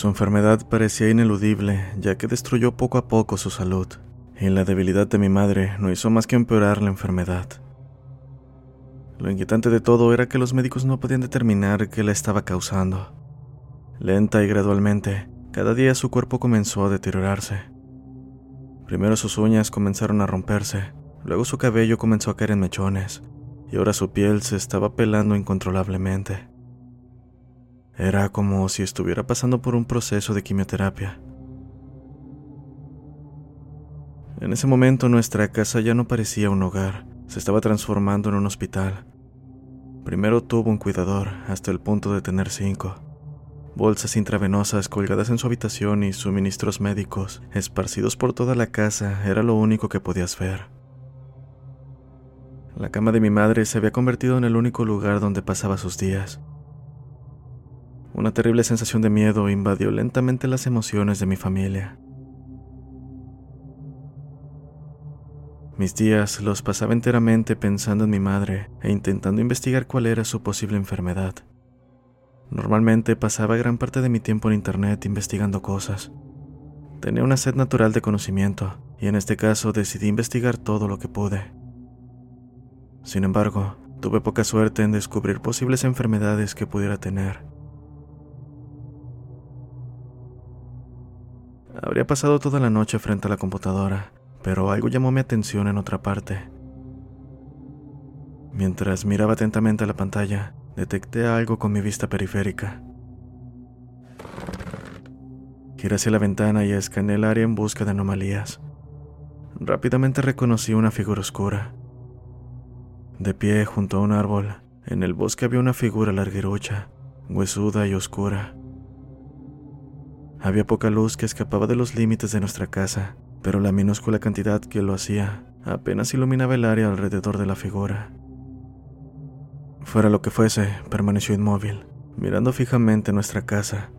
Su enfermedad parecía ineludible, ya que destruyó poco a poco su salud, y la debilidad de mi madre no hizo más que empeorar la enfermedad. Lo inquietante de todo era que los médicos no podían determinar qué la estaba causando. Lenta y gradualmente, cada día su cuerpo comenzó a deteriorarse. Primero sus uñas comenzaron a romperse, luego su cabello comenzó a caer en mechones, y ahora su piel se estaba pelando incontrolablemente. Era como si estuviera pasando por un proceso de quimioterapia. En ese momento nuestra casa ya no parecía un hogar, se estaba transformando en un hospital. Primero tuvo un cuidador, hasta el punto de tener cinco. Bolsas intravenosas colgadas en su habitación y suministros médicos esparcidos por toda la casa era lo único que podías ver. La cama de mi madre se había convertido en el único lugar donde pasaba sus días. Una terrible sensación de miedo invadió lentamente las emociones de mi familia. Mis días los pasaba enteramente pensando en mi madre e intentando investigar cuál era su posible enfermedad. Normalmente pasaba gran parte de mi tiempo en Internet investigando cosas. Tenía una sed natural de conocimiento y en este caso decidí investigar todo lo que pude. Sin embargo, tuve poca suerte en descubrir posibles enfermedades que pudiera tener. Habría pasado toda la noche frente a la computadora, pero algo llamó mi atención en otra parte. Mientras miraba atentamente a la pantalla, detecté algo con mi vista periférica. Giré hacia la ventana y escaneé el área en busca de anomalías. Rápidamente reconocí una figura oscura. De pie junto a un árbol, en el bosque había una figura larguerucha, huesuda y oscura. Había poca luz que escapaba de los límites de nuestra casa, pero la minúscula cantidad que lo hacía apenas iluminaba el área alrededor de la figura. Fuera lo que fuese, permaneció inmóvil, mirando fijamente nuestra casa.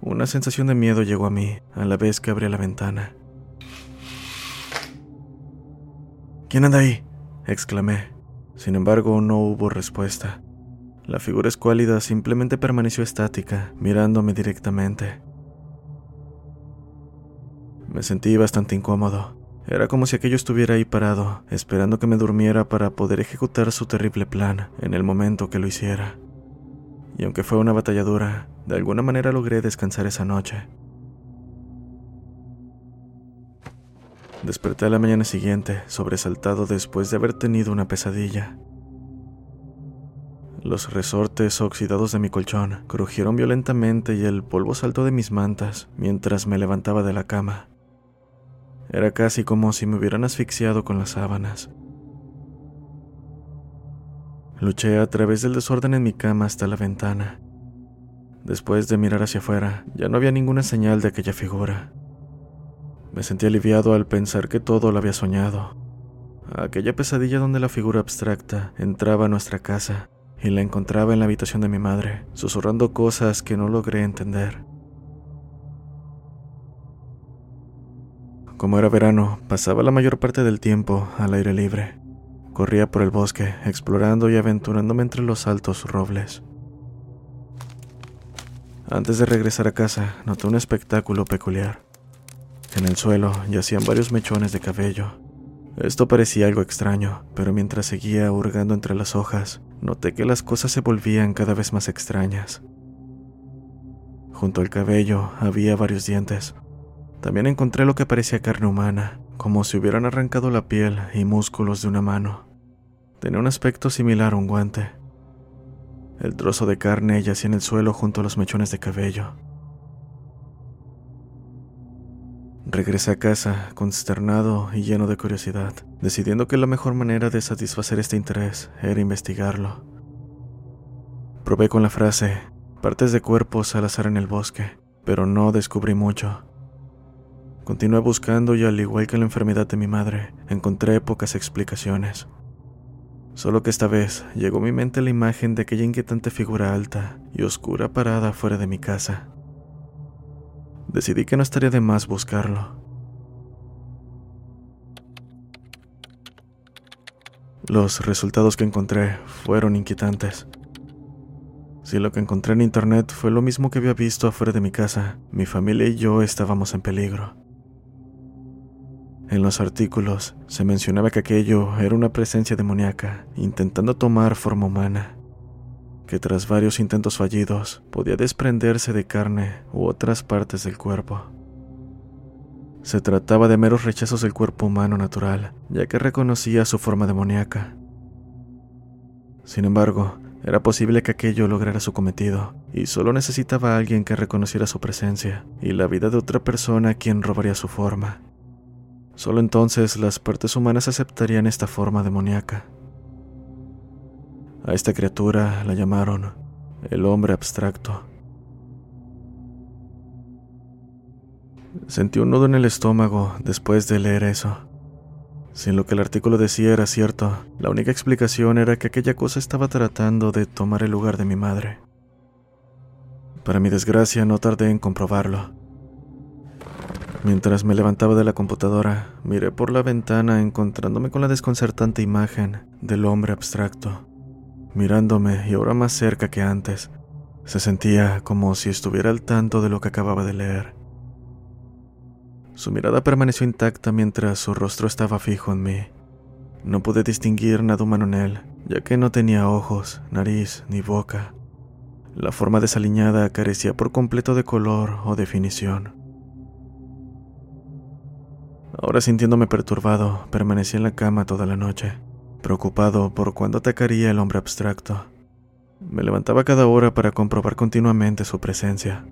Una sensación de miedo llegó a mí a la vez que abrí la ventana. ¿Quién anda ahí? exclamé. Sin embargo, no hubo respuesta. La figura escuálida simplemente permaneció estática, mirándome directamente. Me sentí bastante incómodo. Era como si aquello estuviera ahí parado, esperando que me durmiera para poder ejecutar su terrible plan en el momento que lo hiciera. Y aunque fue una batalla dura, de alguna manera logré descansar esa noche. Desperté a la mañana siguiente, sobresaltado después de haber tenido una pesadilla. Los resortes oxidados de mi colchón crujieron violentamente y el polvo saltó de mis mantas mientras me levantaba de la cama. Era casi como si me hubieran asfixiado con las sábanas. Luché a través del desorden en mi cama hasta la ventana. Después de mirar hacia afuera, ya no había ninguna señal de aquella figura. Me sentí aliviado al pensar que todo lo había soñado. Aquella pesadilla donde la figura abstracta entraba a nuestra casa y la encontraba en la habitación de mi madre, susurrando cosas que no logré entender. Como era verano, pasaba la mayor parte del tiempo al aire libre. Corría por el bosque, explorando y aventurándome entre los altos robles. Antes de regresar a casa, noté un espectáculo peculiar. En el suelo yacían varios mechones de cabello. Esto parecía algo extraño, pero mientras seguía hurgando entre las hojas, noté que las cosas se volvían cada vez más extrañas. Junto al cabello había varios dientes. También encontré lo que parecía carne humana, como si hubieran arrancado la piel y músculos de una mano. Tenía un aspecto similar a un guante. El trozo de carne yacía en el suelo junto a los mechones de cabello. Regresé a casa, consternado y lleno de curiosidad, decidiendo que la mejor manera de satisfacer este interés era investigarlo. Probé con la frase, partes de cuerpos al azar en el bosque, pero no descubrí mucho. Continué buscando y al igual que la enfermedad de mi madre, encontré pocas explicaciones. Solo que esta vez llegó a mi mente la imagen de aquella inquietante figura alta y oscura parada fuera de mi casa. Decidí que no estaría de más buscarlo. Los resultados que encontré fueron inquietantes. Si lo que encontré en internet fue lo mismo que había visto afuera de mi casa, mi familia y yo estábamos en peligro. En los artículos se mencionaba que aquello era una presencia demoníaca intentando tomar forma humana, que tras varios intentos fallidos podía desprenderse de carne u otras partes del cuerpo. Se trataba de meros rechazos del cuerpo humano natural, ya que reconocía su forma demoníaca. Sin embargo, era posible que aquello lograra su cometido, y solo necesitaba a alguien que reconociera su presencia y la vida de otra persona a quien robaría su forma. Solo entonces las partes humanas aceptarían esta forma demoníaca. A esta criatura la llamaron el hombre abstracto. Sentí un nudo en el estómago después de leer eso. Si lo que el artículo decía era cierto, la única explicación era que aquella cosa estaba tratando de tomar el lugar de mi madre. Para mi desgracia no tardé en comprobarlo. Mientras me levantaba de la computadora, miré por la ventana encontrándome con la desconcertante imagen del hombre abstracto, mirándome y ahora más cerca que antes. Se sentía como si estuviera al tanto de lo que acababa de leer. Su mirada permaneció intacta mientras su rostro estaba fijo en mí. No pude distinguir nada humano en él, ya que no tenía ojos, nariz ni boca. La forma desaliñada carecía por completo de color o definición. Ahora sintiéndome perturbado, permanecí en la cama toda la noche, preocupado por cuándo atacaría el hombre abstracto. Me levantaba cada hora para comprobar continuamente su presencia.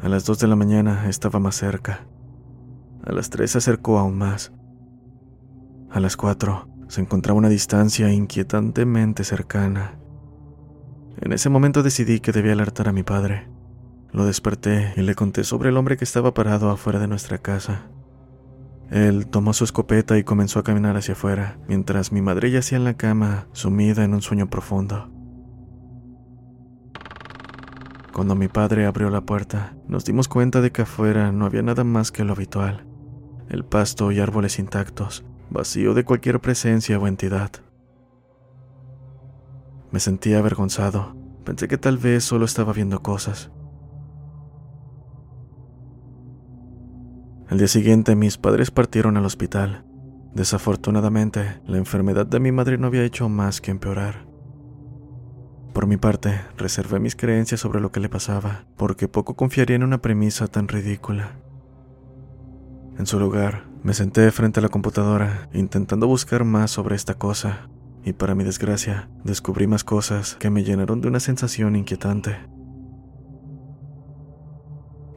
A las dos de la mañana estaba más cerca. A las tres se acercó aún más. A las cuatro se encontraba una distancia inquietantemente cercana. En ese momento decidí que debía alertar a mi padre. Lo desperté y le conté sobre el hombre que estaba parado afuera de nuestra casa. Él tomó su escopeta y comenzó a caminar hacia afuera, mientras mi madre yacía en la cama, sumida en un sueño profundo. Cuando mi padre abrió la puerta, nos dimos cuenta de que afuera no había nada más que lo habitual. El pasto y árboles intactos, vacío de cualquier presencia o entidad. Me sentía avergonzado. Pensé que tal vez solo estaba viendo cosas. Al día siguiente mis padres partieron al hospital. Desafortunadamente, la enfermedad de mi madre no había hecho más que empeorar. Por mi parte, reservé mis creencias sobre lo que le pasaba, porque poco confiaría en una premisa tan ridícula. En su lugar, me senté frente a la computadora, intentando buscar más sobre esta cosa, y para mi desgracia, descubrí más cosas que me llenaron de una sensación inquietante.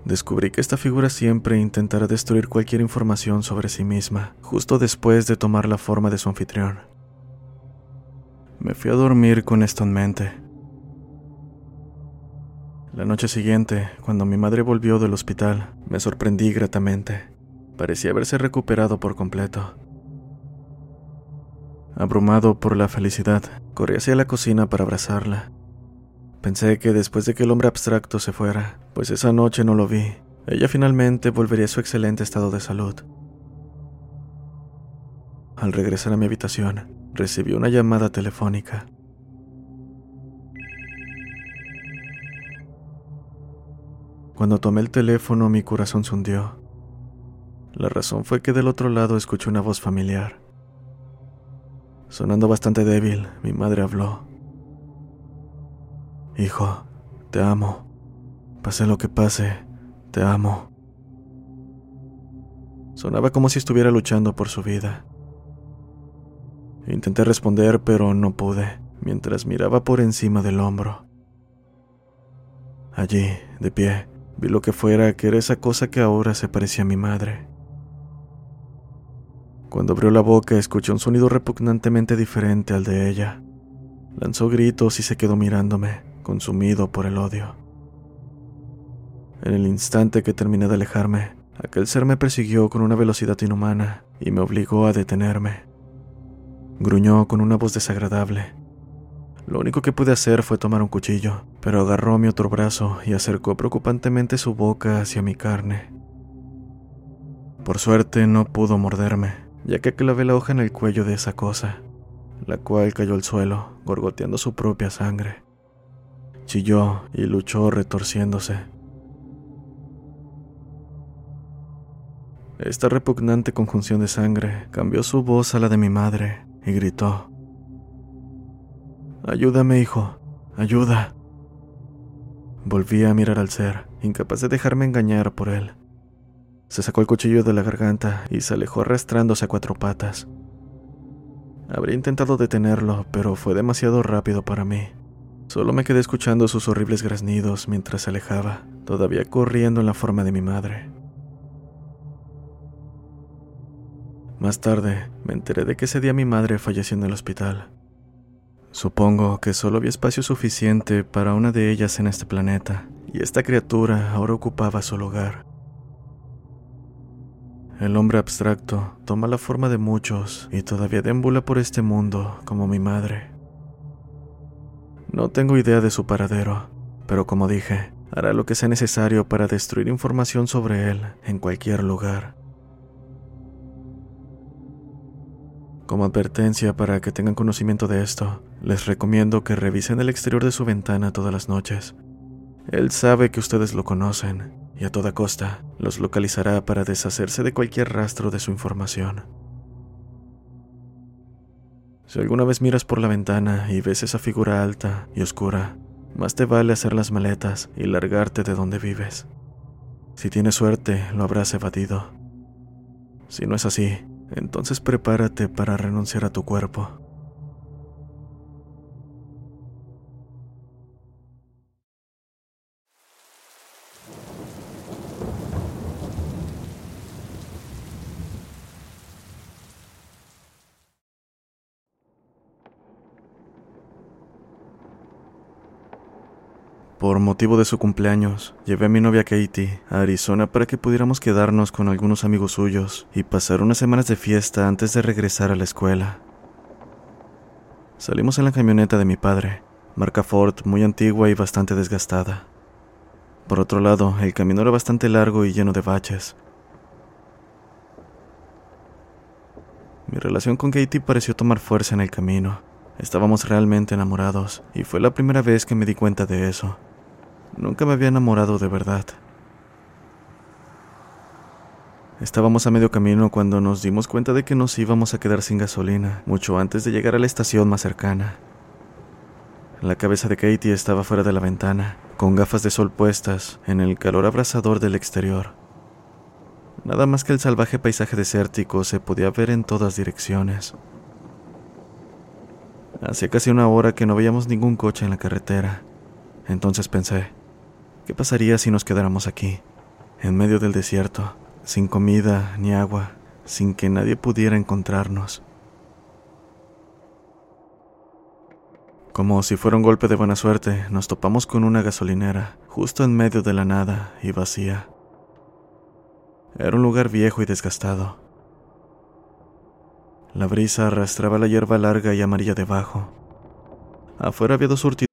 Descubrí que esta figura siempre intentará destruir cualquier información sobre sí misma, justo después de tomar la forma de su anfitrión. Me fui a dormir con esto en mente. La noche siguiente, cuando mi madre volvió del hospital, me sorprendí gratamente. Parecía haberse recuperado por completo. Abrumado por la felicidad, corrí hacia la cocina para abrazarla. Pensé que después de que el hombre abstracto se fuera, pues esa noche no lo vi, ella finalmente volvería a su excelente estado de salud. Al regresar a mi habitación, recibí una llamada telefónica. Cuando tomé el teléfono mi corazón se hundió. La razón fue que del otro lado escuché una voz familiar. Sonando bastante débil, mi madre habló. Hijo, te amo. Pase lo que pase, te amo. Sonaba como si estuviera luchando por su vida. Intenté responder, pero no pude. mientras miraba por encima del hombro. Allí, de pie, vi lo que fuera que era esa cosa que ahora se parecía a mi madre. Cuando abrió la boca escuché un sonido repugnantemente diferente al de ella. Lanzó gritos y se quedó mirándome, consumido por el odio. En el instante que terminé de alejarme, aquel ser me persiguió con una velocidad inhumana y me obligó a detenerme. Gruñó con una voz desagradable. Lo único que pude hacer fue tomar un cuchillo, pero agarró mi otro brazo y acercó preocupantemente su boca hacia mi carne. Por suerte no pudo morderme, ya que clavé la hoja en el cuello de esa cosa, la cual cayó al suelo, gorgoteando su propia sangre. Chilló y luchó retorciéndose. Esta repugnante conjunción de sangre cambió su voz a la de mi madre y gritó. Ayúdame, hijo, ayuda. Volví a mirar al ser, incapaz de dejarme engañar por él. Se sacó el cuchillo de la garganta y se alejó arrastrándose a cuatro patas. Habría intentado detenerlo, pero fue demasiado rápido para mí. Solo me quedé escuchando sus horribles graznidos mientras se alejaba, todavía corriendo en la forma de mi madre. Más tarde, me enteré de que ese día mi madre falleció en el hospital. Supongo que solo había espacio suficiente para una de ellas en este planeta, y esta criatura ahora ocupaba su lugar. El hombre abstracto toma la forma de muchos y todavía deambula por este mundo como mi madre. No tengo idea de su paradero, pero como dije, hará lo que sea necesario para destruir información sobre él en cualquier lugar. Como advertencia para que tengan conocimiento de esto, les recomiendo que revisen el exterior de su ventana todas las noches. Él sabe que ustedes lo conocen y a toda costa los localizará para deshacerse de cualquier rastro de su información. Si alguna vez miras por la ventana y ves esa figura alta y oscura, más te vale hacer las maletas y largarte de donde vives. Si tienes suerte, lo habrás evadido. Si no es así, entonces prepárate para renunciar a tu cuerpo. Por motivo de su cumpleaños, llevé a mi novia Katie a Arizona para que pudiéramos quedarnos con algunos amigos suyos y pasar unas semanas de fiesta antes de regresar a la escuela. Salimos en la camioneta de mi padre, marca Ford muy antigua y bastante desgastada. Por otro lado, el camino era bastante largo y lleno de baches. Mi relación con Katie pareció tomar fuerza en el camino. Estábamos realmente enamorados y fue la primera vez que me di cuenta de eso. Nunca me había enamorado de verdad. Estábamos a medio camino cuando nos dimos cuenta de que nos íbamos a quedar sin gasolina, mucho antes de llegar a la estación más cercana. La cabeza de Katie estaba fuera de la ventana, con gafas de sol puestas, en el calor abrasador del exterior. Nada más que el salvaje paisaje desértico se podía ver en todas direcciones. Hacía casi una hora que no veíamos ningún coche en la carretera. Entonces pensé, ¿Qué pasaría si nos quedáramos aquí, en medio del desierto, sin comida ni agua, sin que nadie pudiera encontrarnos? Como si fuera un golpe de buena suerte, nos topamos con una gasolinera, justo en medio de la nada y vacía. Era un lugar viejo y desgastado. La brisa arrastraba la hierba larga y amarilla debajo. Afuera había dos surtidores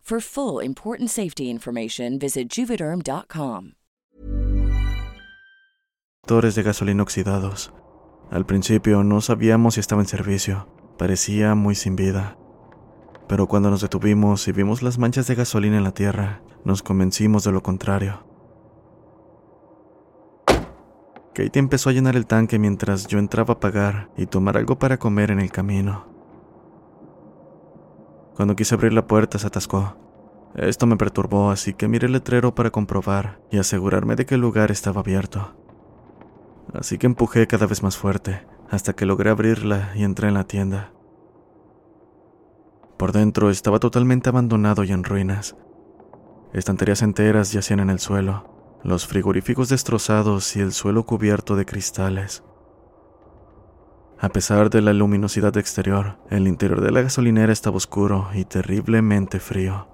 For full important safety information, visit juvederm.com. Motores de gasolina oxidados. Al principio no sabíamos si estaba en servicio. Parecía muy sin vida. Pero cuando nos detuvimos y vimos las manchas de gasolina en la tierra, nos convencimos de lo contrario. Katie empezó a llenar el tanque mientras yo entraba a pagar y tomar algo para comer en el camino. Cuando quise abrir la puerta se atascó. Esto me perturbó, así que miré el letrero para comprobar y asegurarme de que el lugar estaba abierto. Así que empujé cada vez más fuerte, hasta que logré abrirla y entré en la tienda. Por dentro estaba totalmente abandonado y en ruinas. Estanterías enteras yacían en el suelo, los frigoríficos destrozados y el suelo cubierto de cristales. A pesar de la luminosidad exterior, el interior de la gasolinera estaba oscuro y terriblemente frío.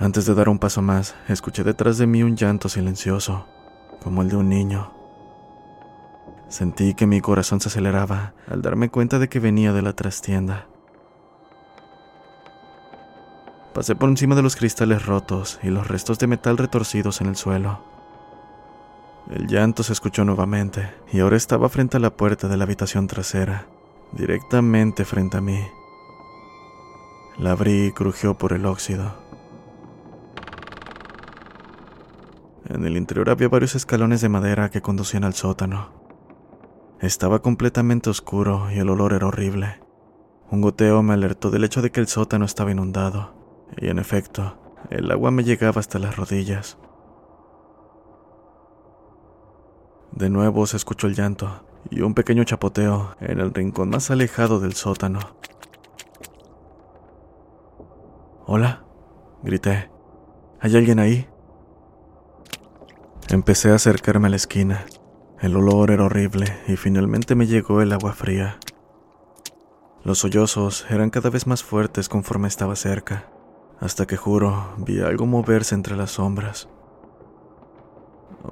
Antes de dar un paso más, escuché detrás de mí un llanto silencioso, como el de un niño. Sentí que mi corazón se aceleraba al darme cuenta de que venía de la trastienda. Pasé por encima de los cristales rotos y los restos de metal retorcidos en el suelo. El llanto se escuchó nuevamente y ahora estaba frente a la puerta de la habitación trasera, directamente frente a mí. La abrí y crujió por el óxido. En el interior había varios escalones de madera que conducían al sótano. Estaba completamente oscuro y el olor era horrible. Un goteo me alertó del hecho de que el sótano estaba inundado, y en efecto, el agua me llegaba hasta las rodillas. De nuevo se escuchó el llanto y un pequeño chapoteo en el rincón más alejado del sótano. Hola, grité. ¿Hay alguien ahí? Empecé a acercarme a la esquina. El olor era horrible y finalmente me llegó el agua fría. Los sollozos eran cada vez más fuertes conforme estaba cerca, hasta que juro vi algo moverse entre las sombras.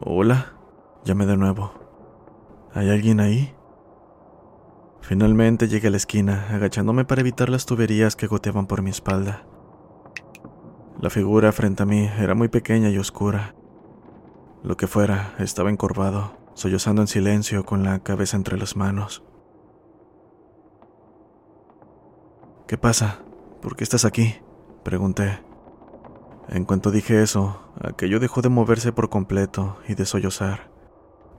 Hola, llamé de nuevo. ¿Hay alguien ahí? Finalmente llegué a la esquina, agachándome para evitar las tuberías que goteaban por mi espalda. La figura frente a mí era muy pequeña y oscura, lo que fuera, estaba encorvado, sollozando en silencio con la cabeza entre las manos. ¿Qué pasa? ¿Por qué estás aquí? Pregunté. En cuanto dije eso, aquello dejó de moverse por completo y de sollozar.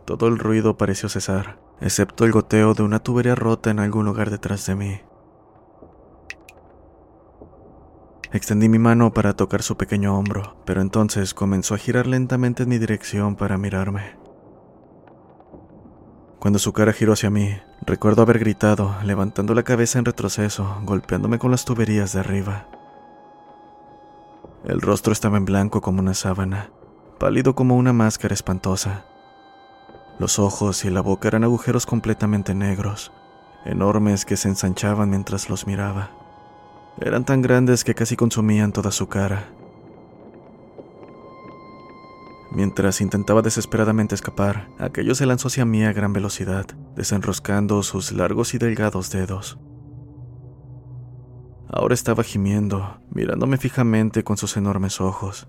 Todo el ruido pareció cesar, excepto el goteo de una tubería rota en algún lugar detrás de mí. Extendí mi mano para tocar su pequeño hombro, pero entonces comenzó a girar lentamente en mi dirección para mirarme. Cuando su cara giró hacia mí, recuerdo haber gritado, levantando la cabeza en retroceso, golpeándome con las tuberías de arriba. El rostro estaba en blanco como una sábana, pálido como una máscara espantosa. Los ojos y la boca eran agujeros completamente negros, enormes que se ensanchaban mientras los miraba. Eran tan grandes que casi consumían toda su cara. Mientras intentaba desesperadamente escapar, aquello se lanzó hacia mí a gran velocidad, desenroscando sus largos y delgados dedos. Ahora estaba gimiendo, mirándome fijamente con sus enormes ojos.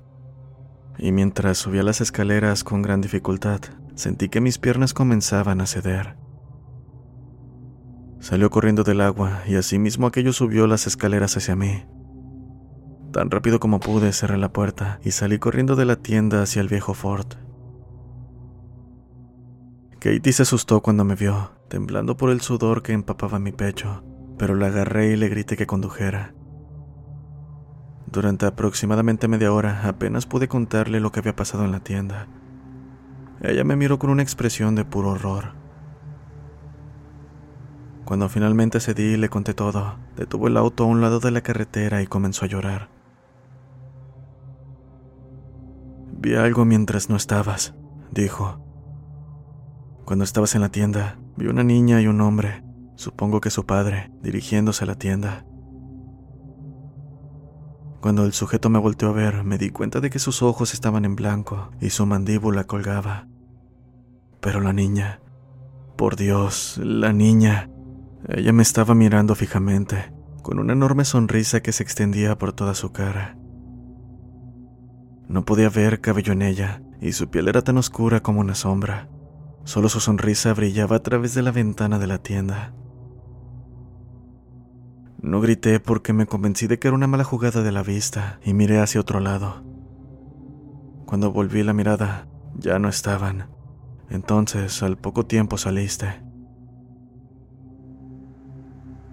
Y mientras subía las escaleras con gran dificultad, sentí que mis piernas comenzaban a ceder. Salió corriendo del agua y asimismo aquello subió las escaleras hacia mí. Tan rápido como pude cerré la puerta y salí corriendo de la tienda hacia el viejo Fort. Katie se asustó cuando me vio, temblando por el sudor que empapaba mi pecho, pero la agarré y le grité que condujera. Durante aproximadamente media hora apenas pude contarle lo que había pasado en la tienda. Ella me miró con una expresión de puro horror. Cuando finalmente cedí y le conté todo, detuvo el auto a un lado de la carretera y comenzó a llorar. Vi algo mientras no estabas, dijo. Cuando estabas en la tienda, vi una niña y un hombre, supongo que su padre, dirigiéndose a la tienda. Cuando el sujeto me volteó a ver, me di cuenta de que sus ojos estaban en blanco y su mandíbula colgaba. Pero la niña, por Dios, la niña, ella me estaba mirando fijamente, con una enorme sonrisa que se extendía por toda su cara. No podía ver cabello en ella, y su piel era tan oscura como una sombra. Solo su sonrisa brillaba a través de la ventana de la tienda. No grité porque me convencí de que era una mala jugada de la vista y miré hacia otro lado. Cuando volví la mirada, ya no estaban. Entonces, al poco tiempo saliste.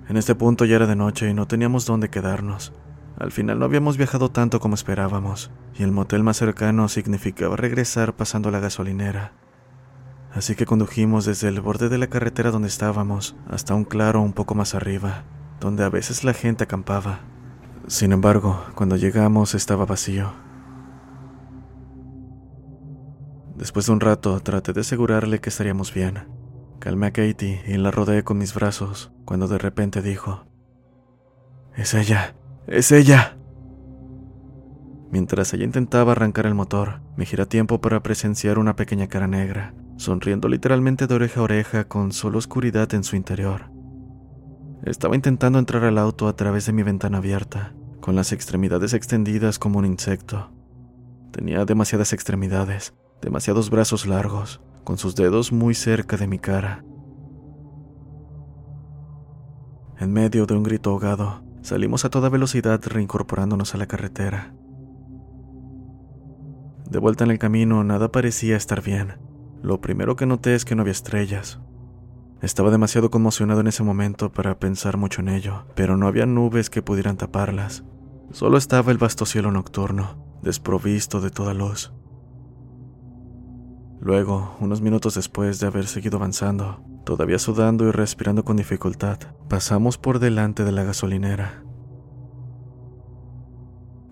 En este punto ya era de noche y no teníamos dónde quedarnos. Al final no habíamos viajado tanto como esperábamos, y el motel más cercano significaba regresar pasando la gasolinera. Así que condujimos desde el borde de la carretera donde estábamos hasta un claro un poco más arriba donde a veces la gente acampaba. Sin embargo, cuando llegamos estaba vacío. Después de un rato traté de asegurarle que estaríamos bien. Calmé a Katie y la rodeé con mis brazos, cuando de repente dijo, Es ella, es ella. Mientras ella intentaba arrancar el motor, me giré a tiempo para presenciar una pequeña cara negra, sonriendo literalmente de oreja a oreja con solo oscuridad en su interior. Estaba intentando entrar al auto a través de mi ventana abierta, con las extremidades extendidas como un insecto. Tenía demasiadas extremidades, demasiados brazos largos, con sus dedos muy cerca de mi cara. En medio de un grito ahogado, salimos a toda velocidad reincorporándonos a la carretera. De vuelta en el camino, nada parecía estar bien. Lo primero que noté es que no había estrellas, estaba demasiado conmocionado en ese momento para pensar mucho en ello, pero no había nubes que pudieran taparlas. Solo estaba el vasto cielo nocturno, desprovisto de toda luz. Luego, unos minutos después de haber seguido avanzando, todavía sudando y respirando con dificultad, pasamos por delante de la gasolinera.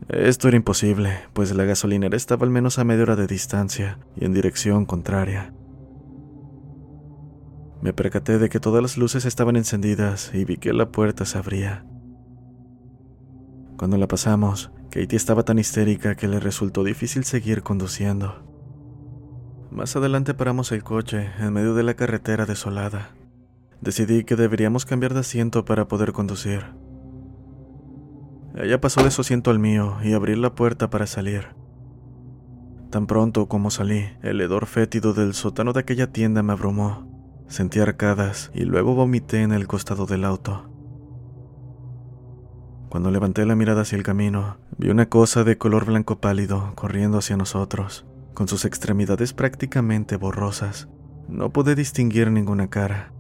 Esto era imposible, pues la gasolinera estaba al menos a media hora de distancia y en dirección contraria. Me percaté de que todas las luces estaban encendidas y vi que la puerta se abría. Cuando la pasamos, Katie estaba tan histérica que le resultó difícil seguir conduciendo. Más adelante paramos el coche en medio de la carretera desolada. Decidí que deberíamos cambiar de asiento para poder conducir. Ella pasó de su asiento al mío y abrí la puerta para salir. Tan pronto como salí, el hedor fétido del sótano de aquella tienda me abrumó. Sentí arcadas y luego vomité en el costado del auto. Cuando levanté la mirada hacia el camino, vi una cosa de color blanco pálido corriendo hacia nosotros, con sus extremidades prácticamente borrosas. No pude distinguir ninguna cara.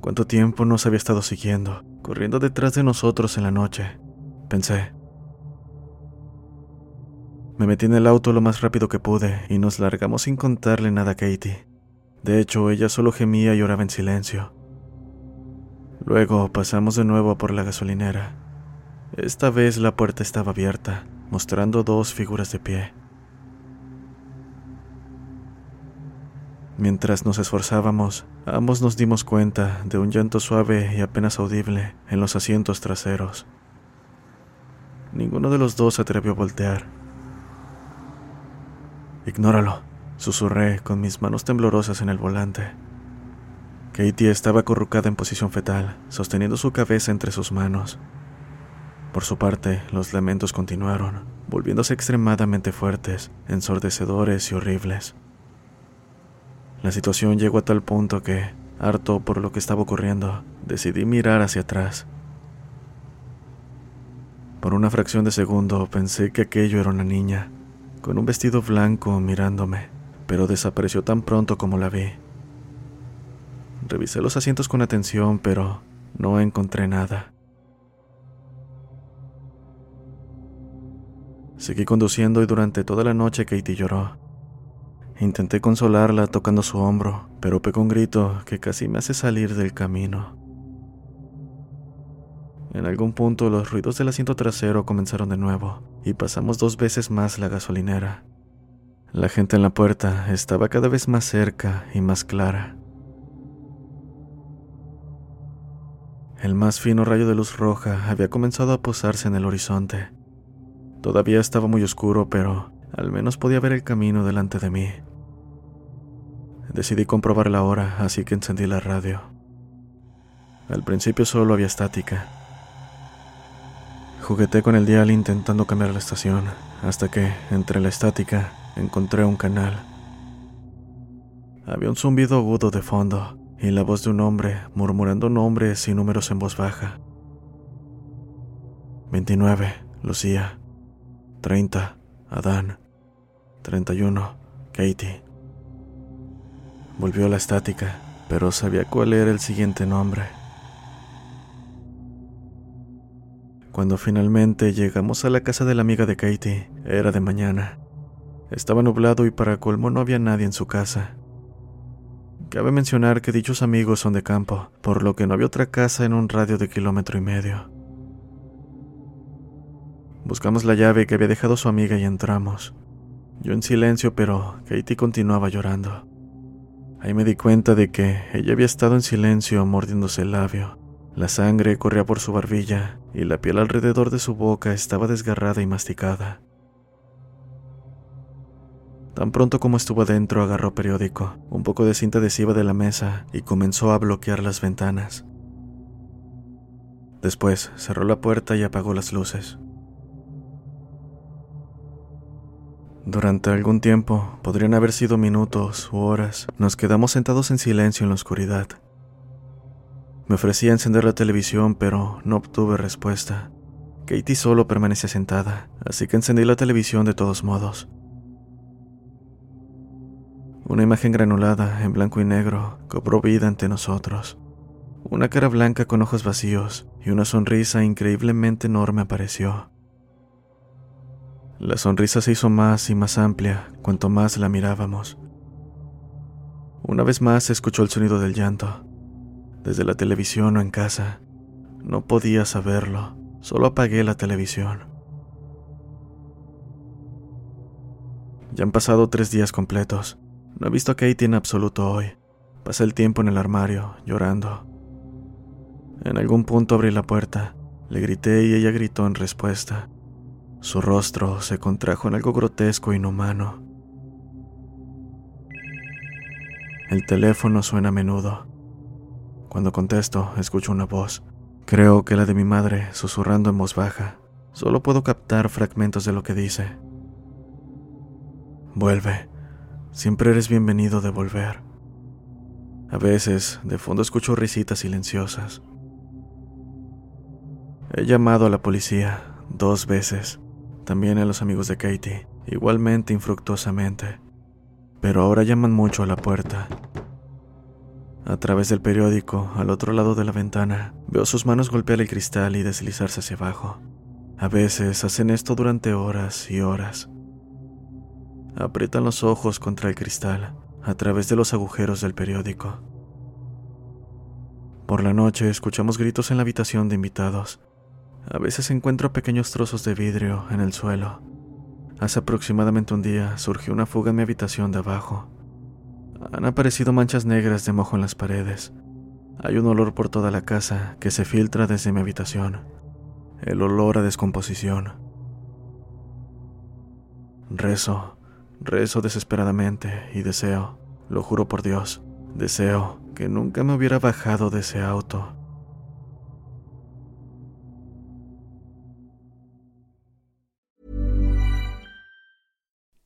¿Cuánto tiempo nos había estado siguiendo, corriendo detrás de nosotros en la noche? Pensé. Me metí en el auto lo más rápido que pude y nos largamos sin contarle nada a Katie. De hecho, ella solo gemía y lloraba en silencio. Luego pasamos de nuevo por la gasolinera. Esta vez la puerta estaba abierta, mostrando dos figuras de pie. Mientras nos esforzábamos, ambos nos dimos cuenta de un llanto suave y apenas audible en los asientos traseros. Ninguno de los dos se atrevió a voltear. Ignóralo, Susurré con mis manos temblorosas en el volante. Katie estaba acurrucada en posición fetal, sosteniendo su cabeza entre sus manos. Por su parte, los lamentos continuaron, volviéndose extremadamente fuertes, ensordecedores y horribles. La situación llegó a tal punto que, harto por lo que estaba ocurriendo, decidí mirar hacia atrás. Por una fracción de segundo pensé que aquello era una niña, con un vestido blanco mirándome, pero desapareció tan pronto como la vi. Revisé los asientos con atención, pero no encontré nada. Seguí conduciendo y durante toda la noche Katie lloró. Intenté consolarla tocando su hombro, pero pegó un grito que casi me hace salir del camino. En algún punto los ruidos del asiento trasero comenzaron de nuevo y pasamos dos veces más la gasolinera. La gente en la puerta estaba cada vez más cerca y más clara. El más fino rayo de luz roja había comenzado a posarse en el horizonte. Todavía estaba muy oscuro, pero al menos podía ver el camino delante de mí. Decidí comprobar la hora, así que encendí la radio. Al principio solo había estática. Jugueté con el dial intentando cambiar la estación, hasta que, entre la estática, encontré un canal. Había un zumbido agudo de fondo y la voz de un hombre murmurando nombres y números en voz baja. 29, Lucía. 30, Adán. 31, Katie. Volvió la estática, pero sabía cuál era el siguiente nombre. Cuando finalmente llegamos a la casa de la amiga de Katie, era de mañana. Estaba nublado y para colmo no había nadie en su casa. Cabe mencionar que dichos amigos son de campo, por lo que no había otra casa en un radio de kilómetro y medio. Buscamos la llave que había dejado su amiga y entramos. Yo en silencio, pero Katie continuaba llorando. Ahí me di cuenta de que ella había estado en silencio mordiéndose el labio. La sangre corría por su barbilla y la piel alrededor de su boca estaba desgarrada y masticada. Tan pronto como estuvo adentro, agarró periódico, un poco de cinta adhesiva de la mesa y comenzó a bloquear las ventanas. Después cerró la puerta y apagó las luces. Durante algún tiempo, podrían haber sido minutos u horas, nos quedamos sentados en silencio en la oscuridad. Me ofrecí a encender la televisión, pero no obtuve respuesta. Katie solo permanecía sentada, así que encendí la televisión de todos modos. Una imagen granulada, en blanco y negro, cobró vida ante nosotros. Una cara blanca con ojos vacíos y una sonrisa increíblemente enorme apareció. La sonrisa se hizo más y más amplia cuanto más la mirábamos. Una vez más se escuchó el sonido del llanto. Desde la televisión o en casa. No podía saberlo, solo apagué la televisión. Ya han pasado tres días completos. No he visto a Katie en absoluto hoy. Pasé el tiempo en el armario, llorando. En algún punto abrí la puerta, le grité y ella gritó en respuesta. Su rostro se contrajo en algo grotesco e inhumano. El teléfono suena a menudo. Cuando contesto, escucho una voz. Creo que la de mi madre, susurrando en voz baja. Solo puedo captar fragmentos de lo que dice. Vuelve. Siempre eres bienvenido de volver. A veces, de fondo escucho risitas silenciosas. He llamado a la policía dos veces, también a los amigos de Katie, igualmente infructuosamente, pero ahora llaman mucho a la puerta. A través del periódico, al otro lado de la ventana, veo sus manos golpear el cristal y deslizarse hacia abajo. A veces hacen esto durante horas y horas. Aprietan los ojos contra el cristal a través de los agujeros del periódico. Por la noche escuchamos gritos en la habitación de invitados. A veces encuentro pequeños trozos de vidrio en el suelo. Hace aproximadamente un día surgió una fuga en mi habitación de abajo. Han aparecido manchas negras de mojo en las paredes. Hay un olor por toda la casa que se filtra desde mi habitación. El olor a descomposición. Rezo Rezo desesperadamente y deseo, lo juro por Dios, deseo que nunca me hubiera bajado de ese auto.